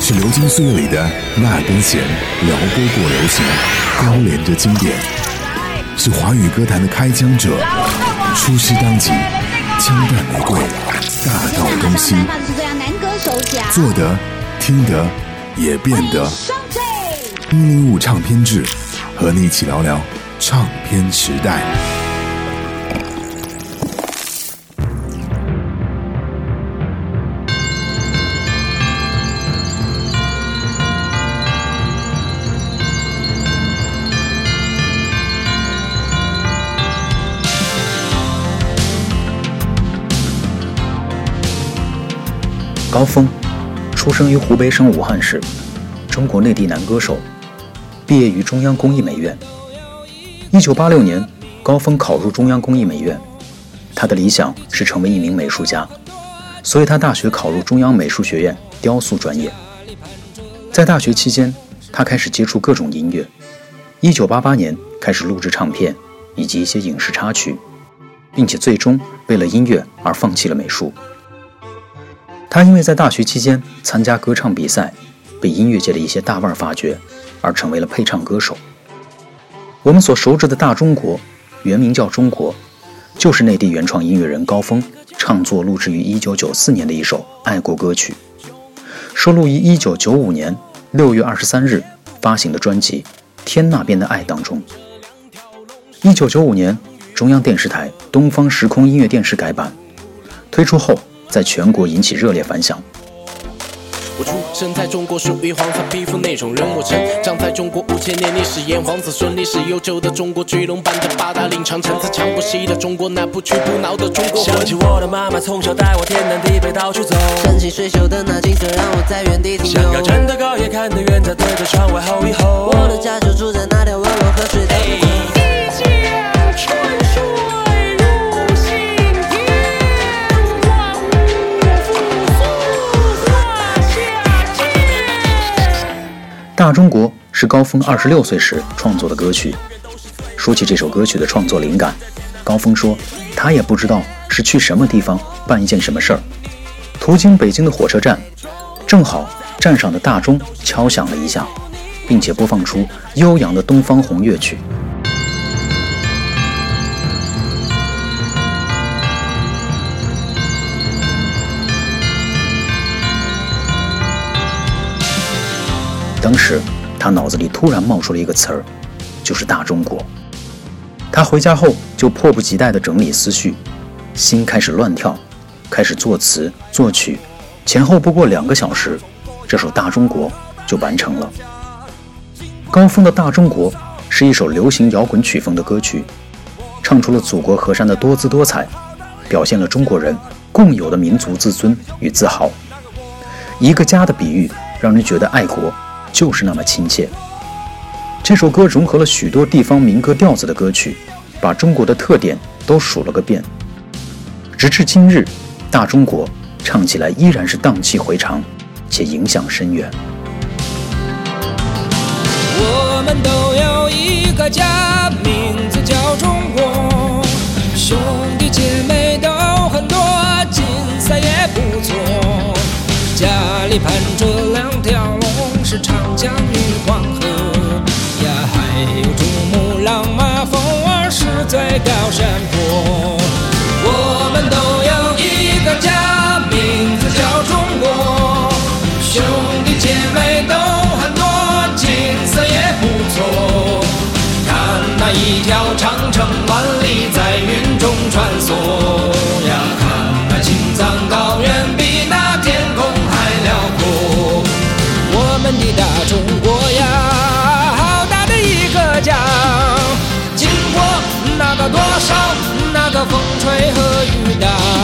是流金岁月里的那根弦，撩拨过流行，勾连着经典；是华语歌坛的开疆者，出师当即，枪弹玫瑰，大道东西。做得、听得、也变得。一零五唱片制，和你一起聊聊唱片时代。高峰，出生于湖北省武汉市，中国内地男歌手，毕业于中央工艺美院。一九八六年，高峰考入中央工艺美院，他的理想是成为一名美术家，所以他大学考入中央美术学院雕塑专业。在大学期间，他开始接触各种音乐。一九八八年开始录制唱片以及一些影视插曲，并且最终为了音乐而放弃了美术。他因为在大学期间参加歌唱比赛，被音乐界的一些大腕发掘，而成为了配唱歌手。我们所熟知的大中国，原名叫中国，就是内地原创音乐人高峰创作录制于1994年的一首爱国歌曲，收录于1995年6月23日发行的专辑《天那边的爱》当中。1995年，中央电视台东方时空音乐电视改版推出后。在全国引起热烈反响。我出生在中国，属于黄色皮肤那种人。我成长在中国五千年历史，炎黄子孙历史悠久的中国，巨龙般的八达岭长城，自强不息的中国，那不屈不挠的中国。想起我的妈妈，从小带我天南地北到处走。山清水秀的那景色，让我在原地停留。想要站得高也看得远，在对着窗外吼一吼。我的家就住在那条温柔河水的中国是高峰二十六岁时创作的歌曲。说起这首歌曲的创作灵感，高峰说他也不知道是去什么地方办一件什么事儿。途经北京的火车站，正好站上的大钟敲响了一下，并且播放出悠扬的《东方红》乐曲。当时，他脑子里突然冒出了一个词儿，就是“大中国”。他回家后就迫不及待地整理思绪，心开始乱跳，开始作词作曲。前后不过两个小时，这首《大中国》就完成了。高峰的《大中国》是一首流行摇滚曲风的歌曲，唱出了祖国河山的多姿多彩，表现了中国人共有的民族自尊与自豪。一个家的比喻，让人觉得爱国。就是那么亲切。这首歌融合了许多地方民歌调子的歌曲，把中国的特点都数了个遍。直至今日，《大中国》唱起来依然是荡气回肠，且影响深远。我们都有一个家，高山坡。我们都有一个家，名字叫中国。兄弟姐妹都很多，景色也不错。看那一条长城万里在云中穿梭呀，看那青藏高原比那天空还辽阔。我们的大中国。吹和雨打，